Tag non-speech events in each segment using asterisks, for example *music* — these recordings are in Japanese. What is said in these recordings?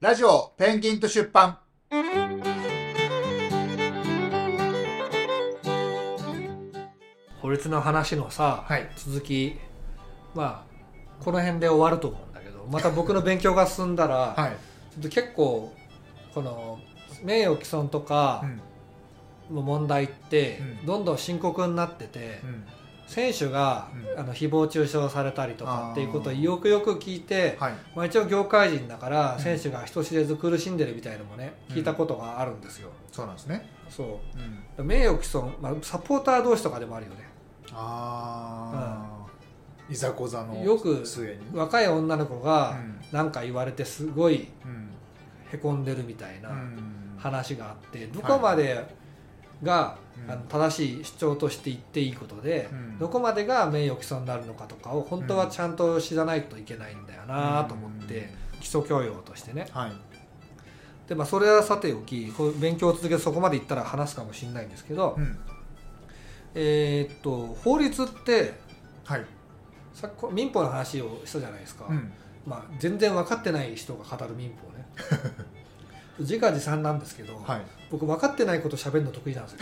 ラジオペンギンと出版。法律の話のさ、はい。続きまあこの辺で終わると思うんだけどまた僕の勉強が進んだら、*laughs* はい、ちょっと結構この名誉毀損とかうん。の問題ってうん。どんどん深刻になってて、うん選手が、うん。あの誹謗中傷されたりとかっていうことをよくよく聞いて、はい。まあ、一応業界人だからうん。選手が人知れず苦しんでるみたいのもね、うん。聞いたことがあるんですよ。そうなんですね、そう。名誉毀損、まあ、サポーター同士とかでもあるよね。ああ、いざこざのよく若い女の子がうん。何か言われてすごいうん。へこんでるみたいなうん。話があってどこまでが、うん。あの正しい主張として言っていいことで、うん。どこまでが名誉毀損になるのかとかを本当はちゃんと知らないといけないんだよなと思って、基礎教養としてね。はい。で、まあ、それはさておきこう勉強を続けてそこまでいったら話すかもしれないんですけど、うん。えーっと法律ってはい。さ民法の話をしたじゃないですか、うん。まあ、全然分かってない人が語る民法ね *laughs* 自画自賛なんですけど、はい。僕分かってないこと喋るの得意なんですよ。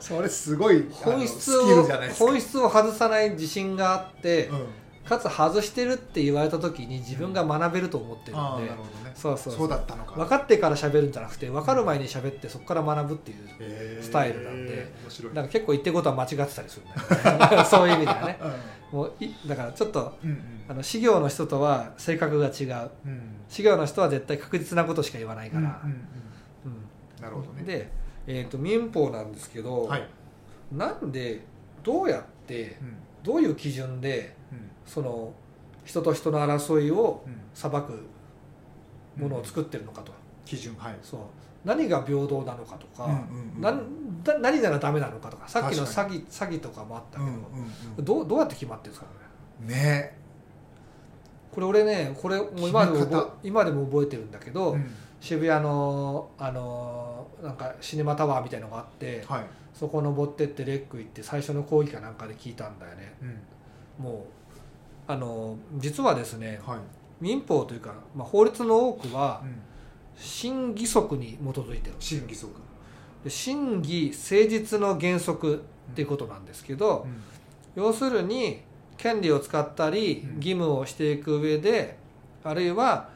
*laughs* それすごい本質を本質を外さない自信があって、うんかつ外してるって言われた時に自分が学べると思ってるあので、あなるほどね。そうそうそう。だったのか。分かってから喋るんじゃなくて分かる前に喋ってそこから学ぶっていうスタイルなんで。面白い。だから結構言ってることは間違ってたりするんだよね。*laughs* そういう意味ではね。もういだからちょっとうんうん。あの修行の人とは性格が違う。うん。修行の人は絶対確実なことしか言わないから、うんうんうん。うん。なるほどね。で、えー、と民法なんですけど、はい。なんでどうやってうん。どういう基準でうんその人と人の争いをうん裁くものを作ってるのかと、基準はい。そう。何が平等なのかとか、うんうんうん。何ならダメなのかとか。さっきの詐確欺詐欺とかもあったけど、うんうんうん。どうどうやって決まってるんですかねね。これ俺ねこれもう今でも今でも覚えてるんだけど、うん。渋谷のあのなんかシネマタワーみたいのがあってはい。そこ登ってってレック行って最初の講義かなんかで聞いたんだよね。うん。もうあの実はですねはい。民法というか、まあ、法律の多くはうん。真偽則に基づいてる。審議則。で真偽誠実の原則っていうことなんですけど、うん。要するに権利を使ったりうん。義務をしていく上であるいは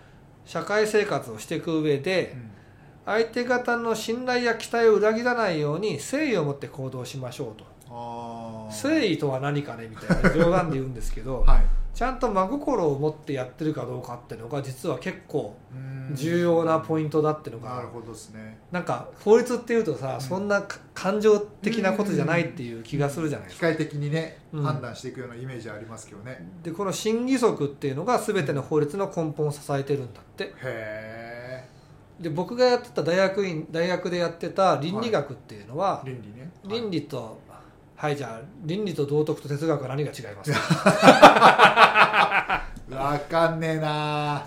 社会生活をしていく上で相手方の信頼や期待を裏切らないように誠意を持って行動しましょうと。誠意とは何かねみたいな冗談で言うんですけど *laughs* はいちゃんと真心を持ってやってるかどうかっていうのが実は結構うん。重要なポイントだっていうのがなるほどですね。なんか法律っていうとさ、ん。そんなか感情的なことじゃないっていう気がするじゃないですか。機械的にねうん。判断していくようなイメージありますけどね。でこの真偽則っていうのが全ての法律の根本を支えてるんだって。へえ。で僕がやってた大学院大学でやってた倫理学っていうのは、倫理ね。倫理とはいじゃあ倫理と道徳と哲学は何が違いますか、*laughs* わかんねえな。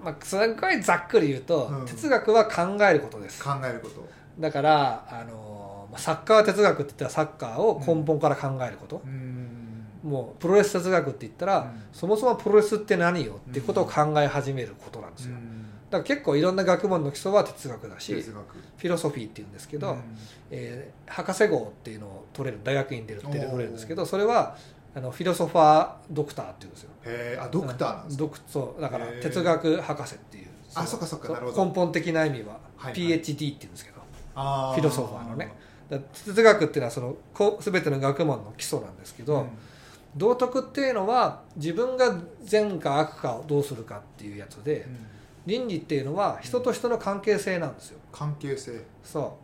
まあ、すごいざっくり言うと、うん。哲学は考えることです。考えること。だからあのまあサッカーは哲学って言ったらサッカーを根本から考えること、うん。もうプロレス哲学って言ったら、うん。そもそもプロレスって何よっていうことを考え始めることなんですよ、だから結構いろんな学問の基礎は哲学だし哲学。フィロソフィーっていうんですけど、うん。えー博士号っていうのを取れる大学院で取れるおー。取れるんですけどそれはあのフィロソファードクターっていうんですよへえあドクターなんですか？ドクそうだから哲学博士っていうのあそっかそっかなるほど。根本的な意味ははいはい。PhD っていうんですけど、あフィロソファーのね。哲学っていうのはそのこ全ての学問の基礎なんですけど、うん。道徳っていうのは自分が善か悪かをどうするかっていうやつで、うん。倫理っていうのは人と人の関係性なんですよ。関係性。そ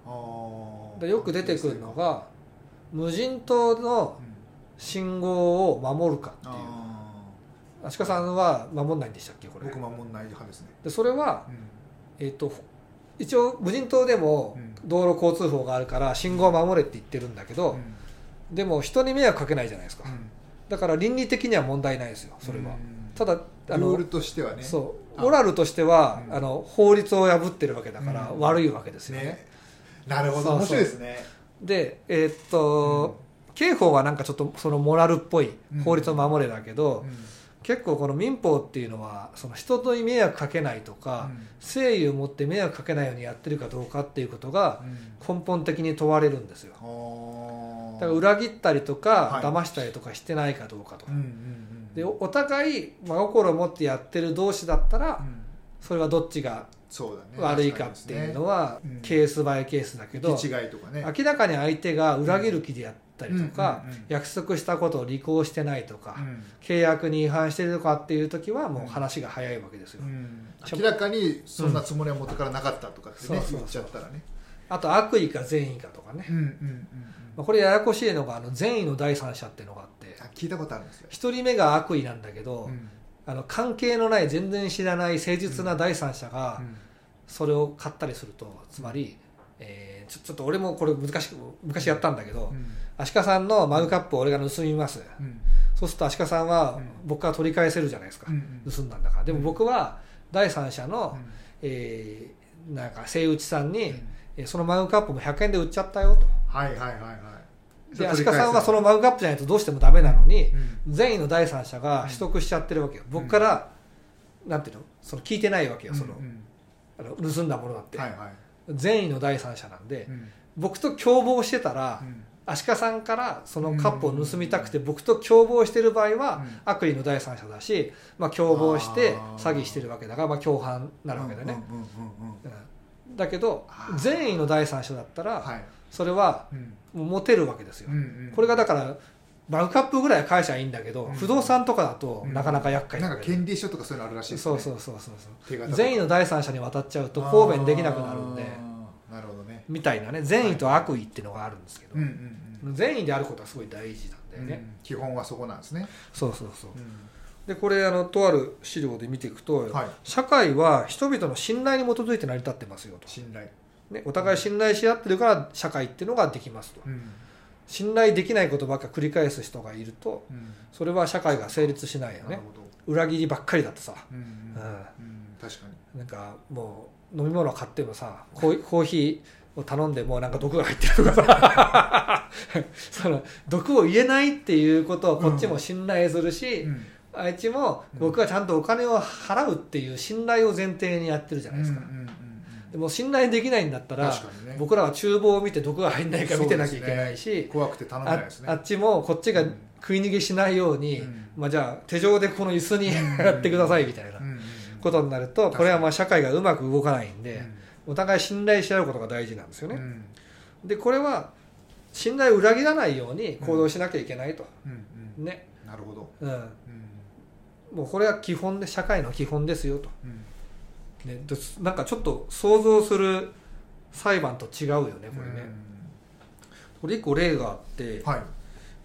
う。でよく出てくるのが無人島のうん信号を守るかっていう。あ足利さんは守んないんでしたっけこれ。ー僕守んない派ですね。でそれは、うん。えっと一応無人島でもうん。道路交通法があるから信号を守れって言ってるんだけど、でも人に迷惑かけないじゃないですか、うん。だから倫理的には問題ないですよそれは、うん。ただあのルールとしてはね。そう。あ。モラルとしては、うん。あの法律を破ってるわけだからうん。悪いわけですよね、ね。なるほど。面白いですねでえーっと、刑法はなんかちょっとそのモラルっぽいうん。法律を守れだけど、結構この民法っていうのはその人に迷惑かけないとか、誠意を持って迷惑かけないようにやってるかどうかっていうことが根本的に問われるんですよ。うんだから裏切ったりとか、はい。騙したりとかしてないかどうかとか。うんうんうんでおお互い真心を持ってやってる同士だったらうん。それはどっちが悪いかっていうのはうん。ケースバイケースだけど行き違いとかね。明らかに相手が裏切る気でやったりとか約束したことを履行してないとかうん。契約に違反してるとかっていう時はもう話が早いわけですよ。うん。明らかにそんなつもりは元からなかったとかってねうん。そうそうそう言っちゃったらね。あと悪意か善意かとかね。これややこしいのがあの善意の第三者っていうのがあってあ聞いたことあるんですよ。一人目が悪意なんだけどうん。あの関係のない全然知らない誠実な第三者がうんそれを買ったりするとつまり、えーちょちょっと俺もこれ難しく昔やったんだけど、うん。足利さんのマグカップを俺が盗みます。うん。そうすると足利さんはうん。僕から取り返せるじゃないですか、うん盗んだんだから。でも僕は第三者の、うん。えーなんかセイウチさんに、うん。えーそのマグカップも100円で売っちゃったよと。はいはいはいはい。で足利さんはそのマグカップじゃないとどうしてもダメなのに、うん。善意の第三者が取得しちゃってるわけよ。僕から、なんていうの？その聞いてないわけよその,、うんあの盗んだものだって、はいはい。善意の第三者なんで、うん。僕と共謀してたら、うん。足利さんからそのカップを盗みたくて僕と共謀してる場合はうん。悪意の第三者だし、まあ、共謀して詐欺してるわけだからまあ共犯になるわけだね、だけど善意の第三者だったらはい。それはうん。もう持てるわけですよ。これがだからマグカップぐらいは返しゃいいんだけどうん。不動産とかだとうん。なかなか厄介。なんか権利書とかそういうのあるらしいですね。そうそうそう。そう善意の第三者に渡っちゃうと方便できなくなるんでなるほどね。みたいなね。善意と悪意っていうのがあるんですけど、うんうんうん。善意であることはすごい大事なんだよね、うん。基本はそこなんですね。そうそうそう。うん。でこれあのとある資料で見ていくと、はい。社会は人々の信頼に基づいて成り立ってますよと、信頼。ね、お互い信頼し合ってるから社会っていうのができますと。うん信頼できないことばっか繰り返す人がいるとうん。それは社会が成立しないよね。裏切りばっかりだとさ。うんうん確かに。なんかもう飲み物買ってもさコーヒーを頼んでもなんか毒が入ってるとかさ。*laughs* その毒を言えないっていうことをこっちも信頼するし、うん。あいつもうん僕はちゃんとお金を払うっていう信頼を前提にやってるじゃないですか、うんうんうんでも信頼できないんだったらね。僕らは厨房を見て毒が入んないか見てなきゃいけないし、怖くて頼めないあですね。あっちもこっちがうん食い逃げしないように、うん。まあ、じゃあ手錠でこの椅子にやってくださいみたいなことになるとこれはまあ社会がうまく動かないんで、うん。お互い信頼し合うことが大事なんですよね、うん。でこれは信頼を裏切らないように行動しなきゃいけないと、うんうん。ね、なるほど。うん、うん。もうこれは基本で社会の基本ですよと、うんね、でなんかちょっと想像する裁判と違うよねこれね、これ一個例があって、はい。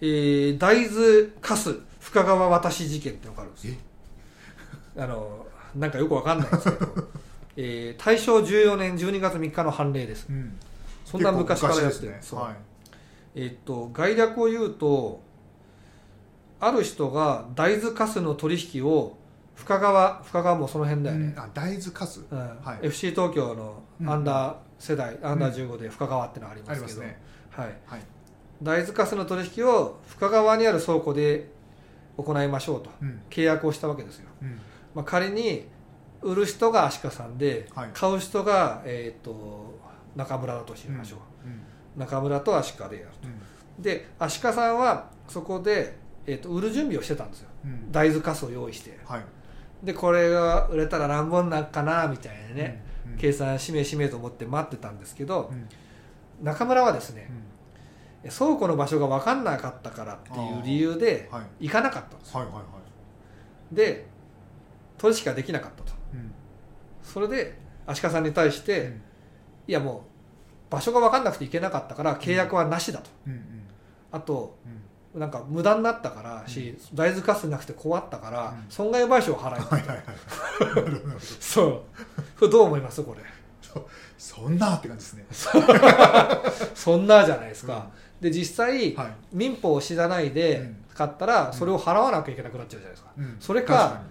えー大豆かす深川渡し事件ってのがあるんですよ。*laughs* あのなんかよくわかんないんですけど、*laughs* えー大正14年12月3日の判例です。うん。そんな昔からやってる、そう昔ですね。はい。えーっと概略を言うとある人が大豆かすの取引を深川深川もその辺だよね、あ大豆かすうん。はい。FC 東京のアンダー世代、アンダー15で深川ってのがありあますけど、りますね。はい、はい。大豆かすの取引を深川にある倉庫で行いましょうと。うん。契約をしたわけですよ、うん。まあ、仮に売る人が足利さんで、はい。買う人が、えー、と中村だとしましょう、うん。中村と足利でやるうん。で足利さんはそこで、えー、と売る準備をしてたんですよ。うん。大豆かすを用意して。はいでこれが売れたら何本なんかなみたいなね、うんうん。計算しめしめと思って待ってたんですけどうん。中村はですねうん。倉庫の場所が分かんなかったからっていう理由ではい。行かなかったんですよ。はいはいはい。で取引ができなかったと。うん。それで足利さんに対して、うん。いやもう場所が分かんなくて行けなかったから契約はなしだと、うんうん。あとうんなんか無駄になったからし、大豆カスなくて壊ったから、うん。損害賠償を払えと、はい *laughs* そう。これどう思います？これ。そんなって感じですね。*laughs* そんなじゃないですか、で実際、はい。民法を知らないでうん。買ったらそれを払わなきゃいけなくなっちゃうじゃないですか、うん。それか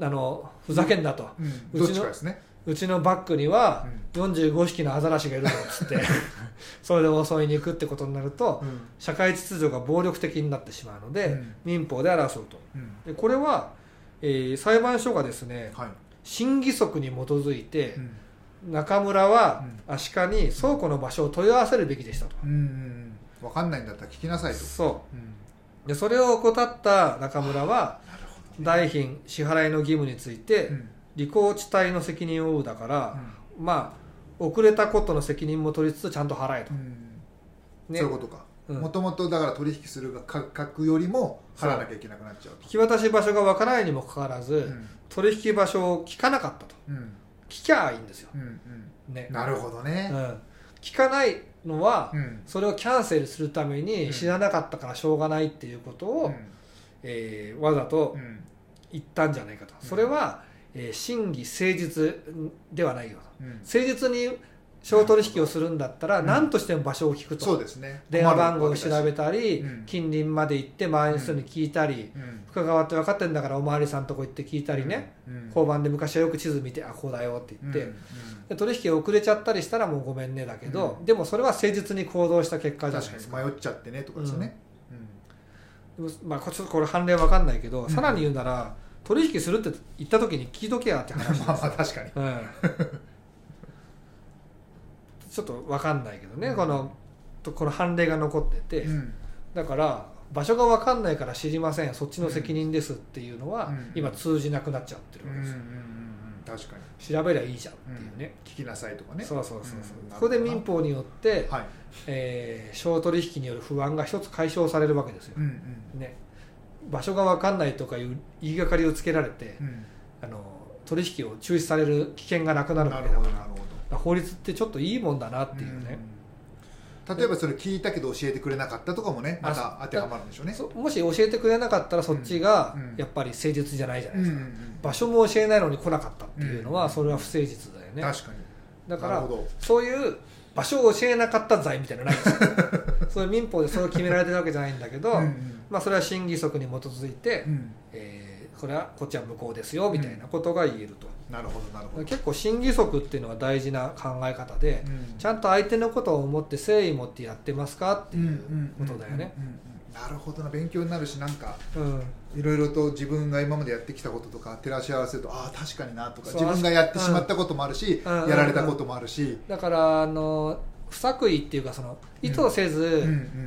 あのふざけんなと、にうん。うちのねうちのバッグには45匹のアザラシがいるぞっつって *laughs* それで襲いに行くってことになるとうん。社会秩序が暴力的になってしまうので、うん。民法で争うと。うん。でこれは、えー裁判所がですねはい。審議則に基づいてうん。中村は足利に倉庫の場所を問い合わせるべきでしたと、うんうん分かんないんだったら聞きなさいと。そう。でそれを怠った中村は代品支払いの義務についてどうん履行地帯の責任を負うだから、うん。まあ遅れたことの責任も取りつつちゃんと払えと、うん。ね。そういうことか。うん。もともとだから取引する額よりも払わなきゃいけなくなっちゃうと。引き渡し場所がわからないにもかかわらず、うん。取引場所を聞かなかったと。うん。聞きゃいいんですよ、うんねうん。なるほどね。うん、聞かないのは、うん。それをキャンセルするためうん。に知らなかったからしょうがないっていうことを、うん。えーわざとうん。言ったんじゃないかと、うん。それは、えー真偽誠実ではないよと。うん。誠実に商取引をするんだったらうん。何としても場所を聞くと、そうですね。電話番号を調べたり、うん。近隣まで行って周りの人に聞いたり、うん。深川って分かってんだからお巡りさんとこ行って聞いたりね、うん。交番で昔はよく地図見てあこうだよって言って、うん。で取引遅れちゃったりしたらもうごめんねだけど、うん。でもそれは誠実に行動した結果じゃない確ですか。迷っちゃってねとかですよね。まあ、こちょっとこれ判例分かんないけど、ん。さらに言うなら取引するって言った時に聞いとけやって話。うんまあまあ確かに。うん。ちょっと分かんないけどね、うん。このとこの判例が残ってて、うん。だから場所が分かんないから知りませんそっちの責任ですっていうのは、うん。今通じなくなっちゃってるうんうんうんわけですよ、うん。確かに。調べりゃいいじゃんっていうね、聞きなさいとかね。そうそうそうそう、うん。ここで民法によって、はい。えー商取引による不安が一つ解消されるわけですよ、うんうん。ね、場所が分かんないとかいう言いがかりをつけられてうん。あの取引を中止される危険がなくなるなわけだから法律ってちょっといいもんだなっていうね、うん。例えばそれ聞いたけど教えてくれなかったとかもねまあた当てはまるんでしょうね。そもし教えてくれなかったらそっちがうんやっぱり誠実じゃないじゃないですか、うんうんうん。場所も教えないのに来なかったっていうのはうんそれは不誠実だよね、確かに。だからそういう場所を教えなかった罪みたいなのないんですよ。*laughs* そういう民法でそれを決められてるわけじゃないんだけど、うんうん。まあ、それは審議則に基づいて、うん。えーこれはこっちは無効ですよみたいなことが言えると、なるほどなるほど。結構審議則っていうのは大事な考え方で、うん。ちゃんと相手のことを思って誠意持ってやってますかっていうことだよね。なるほどな勉強になるしなんかうん。いろいろと自分が今までやってきたこととか照らし合わせるとああ確かになとか自分がやってしまったこともあるし、うん。やられたこともあるし、だからあの不作為っていうかその意図せず、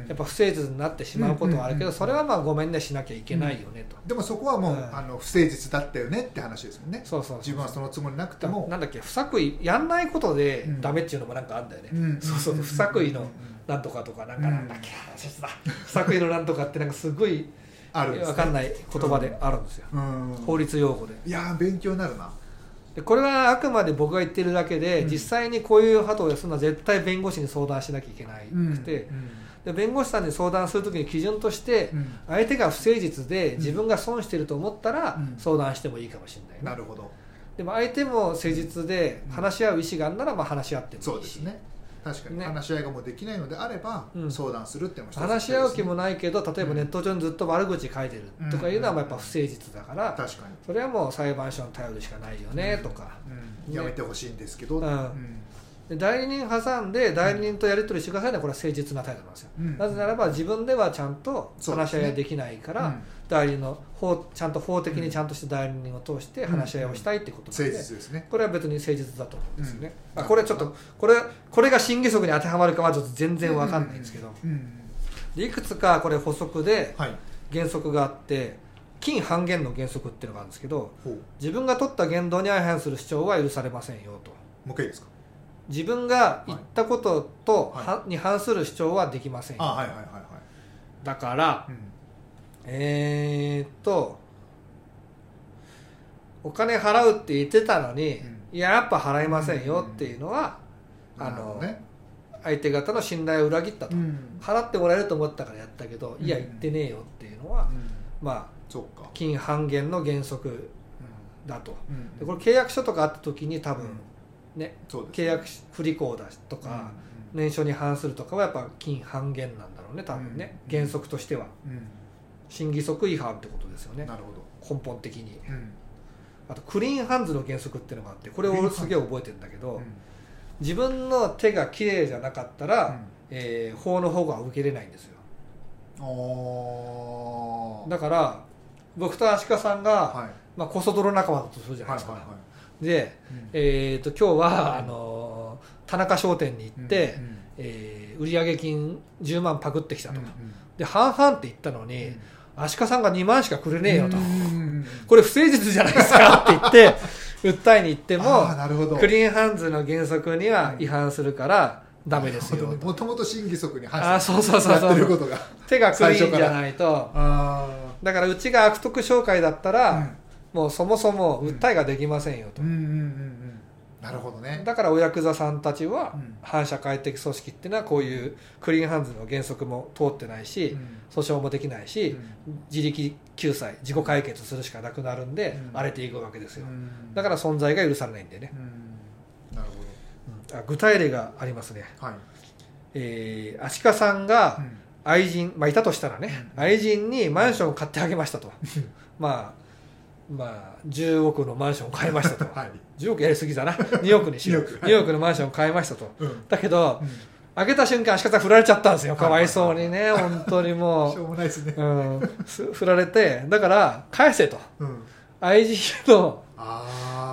やっぱ不誠実になってしまうことはあるけど、それはまあごめんねしなきゃいけないよねと、でもそこはもう、うん。あの不誠実だったよねって話ですもんね。そうそう自分はそのつもりなくても。なんだっけ不作為やんないことでうん。ダメっていうのもなんかあるんだよね、うんそうそう不作為のうんなんとかとかなんかうん。なんだっけ、不作為のなんとかってなんかすごいあるんです、ね、わかんない言葉であるんですよ、うん。法律用語で。いやー勉強になるなでこれはあくまで僕が言ってるだけで、うん。実際にこういう鳩をするのは絶対弁護士に相談しなきゃいけないくて、で弁護士さんに相談するときに基準としてうん。相手が不誠実で自分が損してると思ったらうん。相談してもいいかもしれないね、なるほど。でも相手も誠実で話し合う意思があるならまあ話し合ってもいいし。そうですね確かに、ね。話し合いがもうできないのであれば、うん。相談するっても一つ話し合う気もないけど例えばネット上にずっと悪口書いてるとかいうのはまあやっぱ不誠実だから確かに、それはもう裁判所に頼るしかないよねとか。やめてほしいんですけど、うん。代理人挟んで代理人とやり取りしてくださいね。これは誠実な態度なんですよ、うん。なぜならば自分ではちゃんと話し合いができないから、うん代理の法ちゃんと法的にちゃんとして代理人を通して話し合いをしたいってことな誠ので、実ですね。これは別に誠実だと思うんですよね、うん。あこれちょっとこれこれが審議則に当てはまるかはちょっと全然わかんないんですけど、いくつかこれ補足ではい。原則があって金半減の原則っていうのがあるんですけど自分が取った言動に相反する主張は許されませんよと。う一回ですか？自分が言ったことと、はい。はに反する主張はできませんよ、あはいはいはいはい。だからうんえー、っとお金払うって言ってたのに、うん。いややっぱ払いませんよっていうのは、あのね。相手方の信頼を裏切ったと、うん。払ってもらえると思ったからやったけど、うん。いや言ってねえよっていうのは、うん。まあそっか。金半減の原則だと。うん。でこれ契約書とかあった時に多分ね、契約不履行だとか、うん。年初に反するとかはやっぱ金半減なんだろうね多分ね、うん。原則としては。うん審議則違反ってことですよね。なるほ根本的に。どうん。あとクリーンハンズの原則っていうのがあってこれ俺すげえ覚えてるんだけど、うん。自分の手が綺麗じゃなかったら、うん。えー法の方が受けれないんですよ。だから僕と足利さんが、はい。まあ、コソ泥仲間だとするじゃないですか、はいはいはい。で、うん。えー、と今日はあの田中商店に行って、うんうんえー売上金10万パクってきたと、うんで半々って言ったのに、足利さんが2万しかくれねえよと、これ不誠実じゃないですか。*laughs* って言って訴えに行ってもあーなるほど。クリーンハンズの原則には違反するからダメですよと。もともと審議則に反あーそうそうそうそう。やってることが手がクリーンじゃないと。あだからうちが悪徳商会だったあら、もうそもそも訴えができませんよと、なるほどね。だからおヤクザさんたちはうん。反社会的組織っていうのはこういうクリーンハンズの原則も通ってないし、訴訟もできないし、自力救済自己解決するしかなくなるんで、うん。荒れていくわけですよ、うん。だから存在が許されないんでね、うん。なるほあ具体例がありますね、どはい。えー、足利さんが愛人、まあ、いたとしたらね、うん。愛人にマンションを買ってあげましたと。*laughs* まあまあ10億のマンションを買いましたと。はい。10億やりすぎだな。2億にしよう。2億。はい。2億のマンションを買いましたと。うん。だけど開けた瞬間足利さん振られちゃったんですよ。かわいそうにねはい本当にもしょうもないですね。う、うん、す振られて。だから返せと。うん。愛人の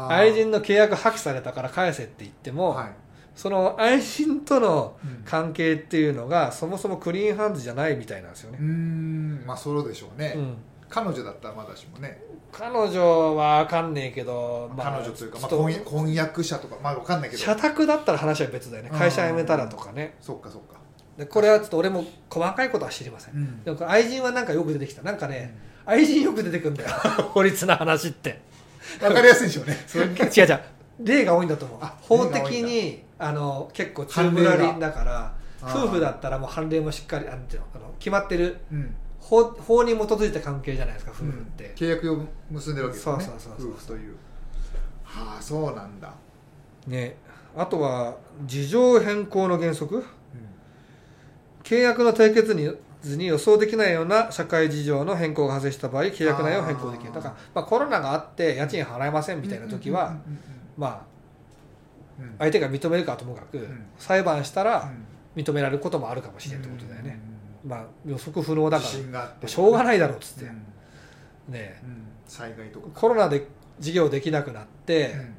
愛人の契約破棄されたから返せって言っても、はい。その愛人とのうん関係っていうのがそもそもクリーンハンズじゃないみたいなんですよね。うー、ん。まあそうでしょうね。うん、彼女だったらまだしもね。彼女は分かんねえけど、まあ彼女というかまあ婚約婚約者とかまあわかんないけど。社宅だったら話は別だよね。うん。会社辞めたらとかね。そっかそっか。でこれはちょっと俺も細かいことは知りません、うん。でも愛人はなんかよく出てきた。なんかね、愛人よく出てくんだよ。*laughs* 法律の話って。わかりやすいでしょうね。*laughs* 違う違う。例が多いんだと思う。あ法的にあの結構中村輪だから夫婦だったらもう判例もしっかりあの決まってる。うん法法に基づいた関係じゃないですか夫婦って、契約を結んでるわけですよね。そうそうそうそう。夫婦という。はあそうなんだ。ね。あとは事情変更の原則。契約の締結に図に予想できないような社会事情の変更が発生した場合契約内容を変更できるだから、まあ、コロナがあって家賃払えませんみたいな時は、まあうんうんうんうん。相手が認めるかはともかく、ん。裁判したらうん。認められることもあるかもしれないってことだよね、まあ予測不能だから。しょうがないだろうっつって、うん。ねうん。災害とか。コロナで事業できなくなって、うん。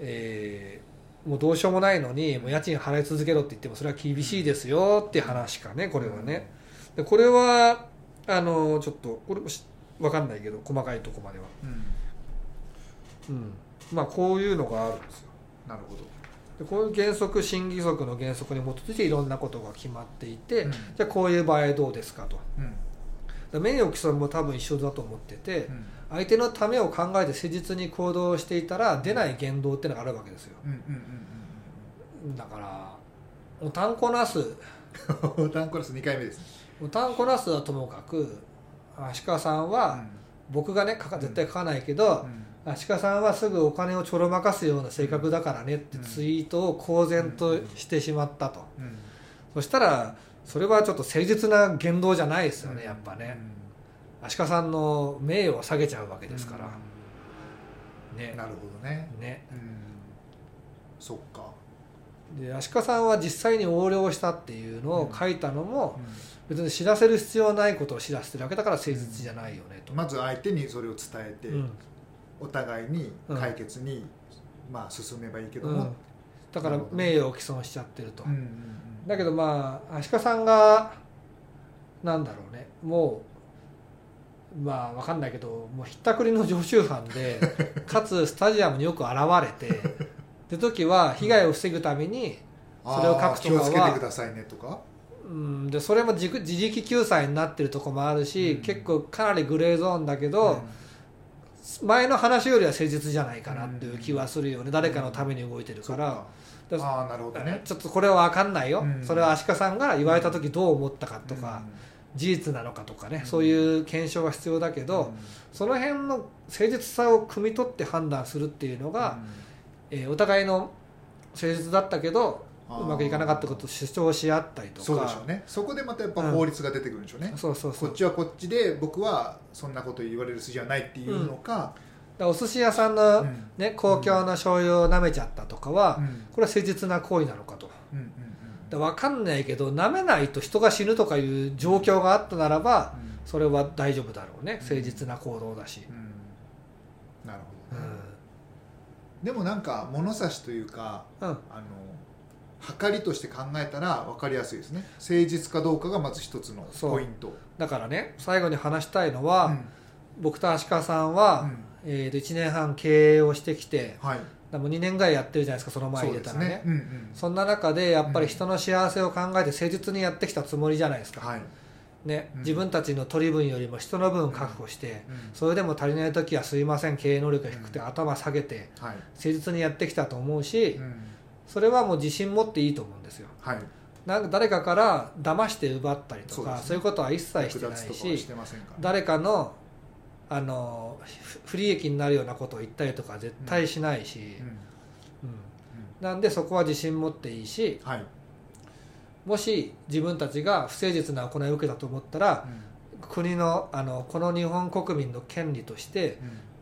えーもうどうしようもないのにもう家賃払い続けろって言ってもそれは厳しいですよっていう話かねこれはね。でこれはあのちょっとこれもし分かんないけど細かいとこまでは、うん。うん、まあこういうのがあるんですよ。なるほどでこういう原則審議則の原則に基づいていろんなことが決まっていて、うん。じゃあこういう場合どうですかと。うん。で名誉毀損も多分一緒だと思ってて、うん。相手のためを考えて誠実に行動していたら出ない言動っていうのがあるわけですよ。うん。うん。だからおたんこなす。*laughs* うんうんダンコラス2回目ですね。おたんこなすはともかく足利さんは、僕がね絶対書かないけど、足利さんはすぐお金をちょろまかすような性格だからねってうん。ツイートを公然としてしまったと、うん。うん。そしたらそれはちょっと誠実な言動じゃないですよね、うん。やっぱね、足利さんの名誉を下げちゃうわけですから、ね。なるほどね。ね。うん。そっか。で足利さんは実際に横領したっていうのを書いたのも、別に知らせる必要ないことを知らせてるわけだから誠実じゃないよねと、まず相手にそれを伝えてうんお互いに解決にまあ進めばいいけどうん。もだから名誉を毀損しちゃってると、うんうんだけどまあ足利さんがなんだろうね。もうまあわかんないけどもうひったくりの常習犯で *laughs* かつスタジアムによく現れてって時は被害を防ぐためにそれを書くとかはあー気をつけてくださいねとか？うん、でそれも自自力救済になってるとこもあるし、うん。結構かなりグレーゾーンだけど、前の話よりは誠実じゃないかなっていう気はするよね、誰かのために動いてるから、ああなるほどね。ちょっとこれは分かんないよ、うん。それは足利さんが言われた時どう思ったかとか、事実なのかとかね、うん。そういう検証が必要だけど、その辺の誠実さを汲み取って判断するっていうのが、えーお互いの誠実だったけどうまくいかなかったことを主張し合ったりとか。そうでしょうね。そこでまたやっぱ法律が出てくるんでしょうね。そうそうそう。こっちはこっちで僕はそんなこと言われる筋はないっていうのか。だからお寿司屋さんの、うん。ね、公共の醤油を舐めちゃったとかは、うん。これは誠実な行為なのかと。うんうんだから分かんないけど舐めないと人が死ぬとかいう状況があったならばうん。それは大丈夫だろうね。誠実な行動だし。うん。でもなんか物差しというかうん。あの測りとして考えたら分かりやすいですね。誠実かどうかがまず一つのポイント。だからね最後に話したいのは、うん。僕と足利さんは、うん。えーと1年半経営をしてきてはい。でも2年ぐらいやってるじゃないですかその前そう入れたらね。ね。うんうん。そんな中でやっぱり人の幸せを考えて誠実にやってきたつもりじゃないですか、はい。ねうん。自分たちの取り分よりも人の分確保して、うん。それでも足りない時はすいません経営能力が低くてうん。頭下げてはい。誠実にやってきたと思うし、うんそれはもう自信持っていいと思うんですよ。はい。なんか誰かから騙して奪ったりとかそう,、ね。いうことは一切して略ないし誰かのあのふ不利益になるようなことを言ったりとか絶対しないし、うん。うん。うん。なんでそこは自信持っていいしはい。もし自分たちが不誠実な行いを受けたと思ったら国のあのこの日本国民の権利として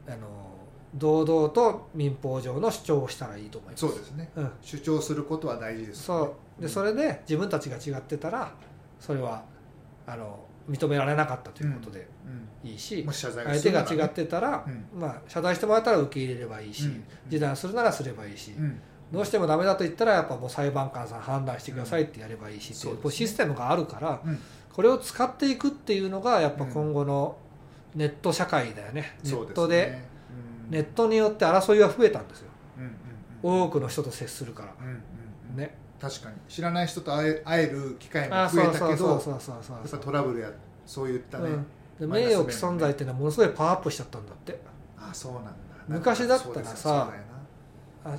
うん。あの堂々と民法上の主張をしたらいいと思います。そうですね。うん、主張することは大事ですそう。でそれで自分たちが違ってたらそれはあの認められなかったということでうん。いいし、相手が違ってたら、うん。まあ、謝罪してもらったら受け入れればいいし、うん。示談するならすればいいし、うん。どうしてもダメだと言ったらやっぱもう裁判官さん判断してくださいってやればいいしっていう,、そうシステムがあるからうん。これを使っていくっていうのがやっぱ今後のネット社会だよね、ネそうすットでネットによって争いは増えたんですよ。うんうんうん。多くの人と接するから、うんうんうん。ね。確かに。知らない人と会え会える機会も増えたけどそうそうそうそうやっぱトラブルやそういったね、うん。名誉毀損罪っていうのはものすごいパワーアップしちゃったんだって。あそうなんだ。昔だったらさそうですよ。そうだよな。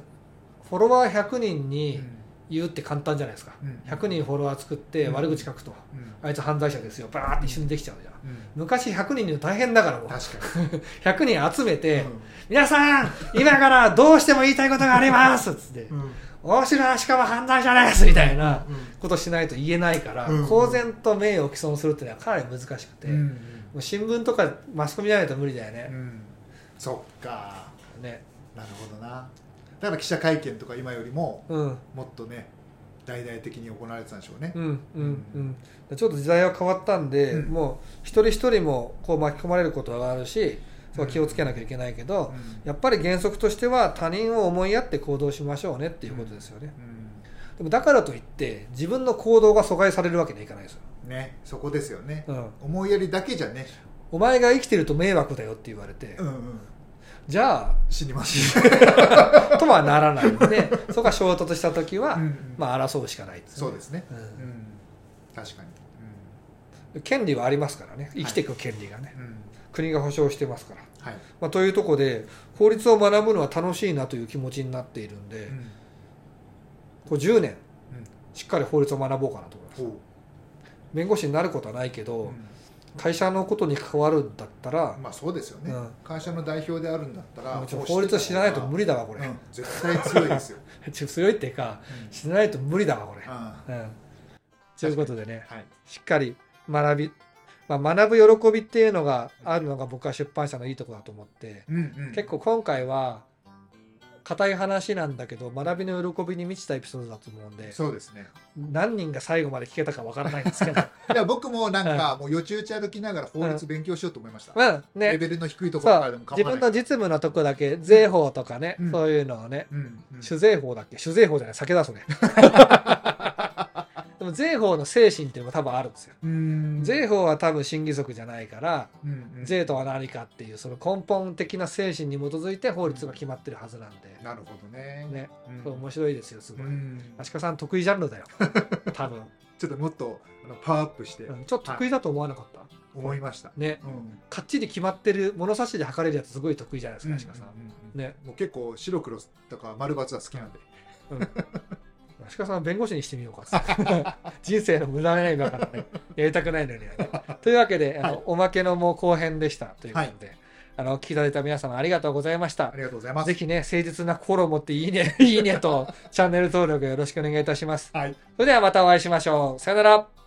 フォロワー100人にうん言うって簡単じゃないですか、うん。100人フォロワー作ってうん。悪口書くと、うん。あいつ犯罪者ですよ。バーって一瞬でできちゃうじゃん。うん。昔100人に大変だからもう。確かに、*laughs* 100人集めて、う皆さん今からどうしても言いたいことがありますっつって。大城しかも犯罪者ですみたいなうん。ことしないと言えないから、うん。公然と名誉を毀損するっていうのはかなり難しくて、うん。もう新聞とかマスコミじゃないと無理だよね。う、ん。そっか。ね。なるほどなだから記者会見とか今よりもうん。もっとね大々的に行われてたんでしょうね。うんうんうん。ちょっと時代は変わったんで、うん。もう一人一人もこう巻き込まれることがあるし気をつけなきゃいけないけど、うん。やっぱり原則としては他人を思いやって行動しましょうねっていうことですよね、でもだからといって自分の行動が阻害されるわけにはいかないですよ、うんねそこですよね。うん、思いやりだけじゃね。お前が生きてると迷惑だよって言われて、うんうんじゃ死にます。あ *laughs* とはならないのでそこが衝突した時は、うんうん。まあ争うしかないですね。そうですね。ううん。ん確かに。権利はありますからね。生きていく権利がね、うん。うん国が保障してますから、はい。まあ、というところで法律を学ぶのは楽しいなという気持ちになっているんで、うん。こう10年うん。しっかり法律を学ぼうかなと思います。ほ弁護士になることはないけど、ううん会社のことに関わるんだったら、まあそうですよね。うん。会社の代表であるんだったら法律を知らないと無理だわこれ、うん絶対強いですよ。*laughs* 強いっていうかうん。知らないと無理だわこれ、あうん、ということでねはい。しっかり学び、まあ、学ぶ喜びっていうのがあるのが僕は出版社のいいところだと思ってうんうん。結構今回は硬い話なんだけど学びの喜びに満ちたエピソードだと思うんでそうですね。何人が最後まで聞けたかわからないんですけど。*laughs* いや僕もなんかもうよちよち歩きながら法律勉強しようと思いました。まあね。レベルの低いところからでも構自わない。分の実務のとこだけ税法とかね、うん。そういうのをね。うん。うん。酒税法だっけ？酒税法じゃない。酒だそれ *laughs* でも税法の精神っていうのも多分あるんですよ。うん。税法は多分真偽則じゃないからうんうん。税とは何かっていうその根本的な精神に基づいて法律が決まってるはずなんで、なるほどね。ね、うん。面白いですよすごい、うん。足利さん得意ジャンルだよ。*laughs* 多分、ちょっともっとあのパワーアップして。うん。ちょっと得意だと思わなかった、思いました。ね。うん。かっちり決まってる物差しで測れるやつすごい得意じゃないですかうん足利さん、うん。ね。もう結構白黒とか丸×は好きなんで足利さんは弁護士にしてみようか。*laughs* 人生の無駄ない今からねやりたくないのにはね。というわけであの、はい。おまけのもう後編でしたということで、あの聞いていただいた皆様ありがとうございました。ありがとうございます。ぜひね誠実な心を持っていいね *laughs* いいねとチャンネル登録よろしくお願いいたします。はい。それではまたお会いしましょう。さよなら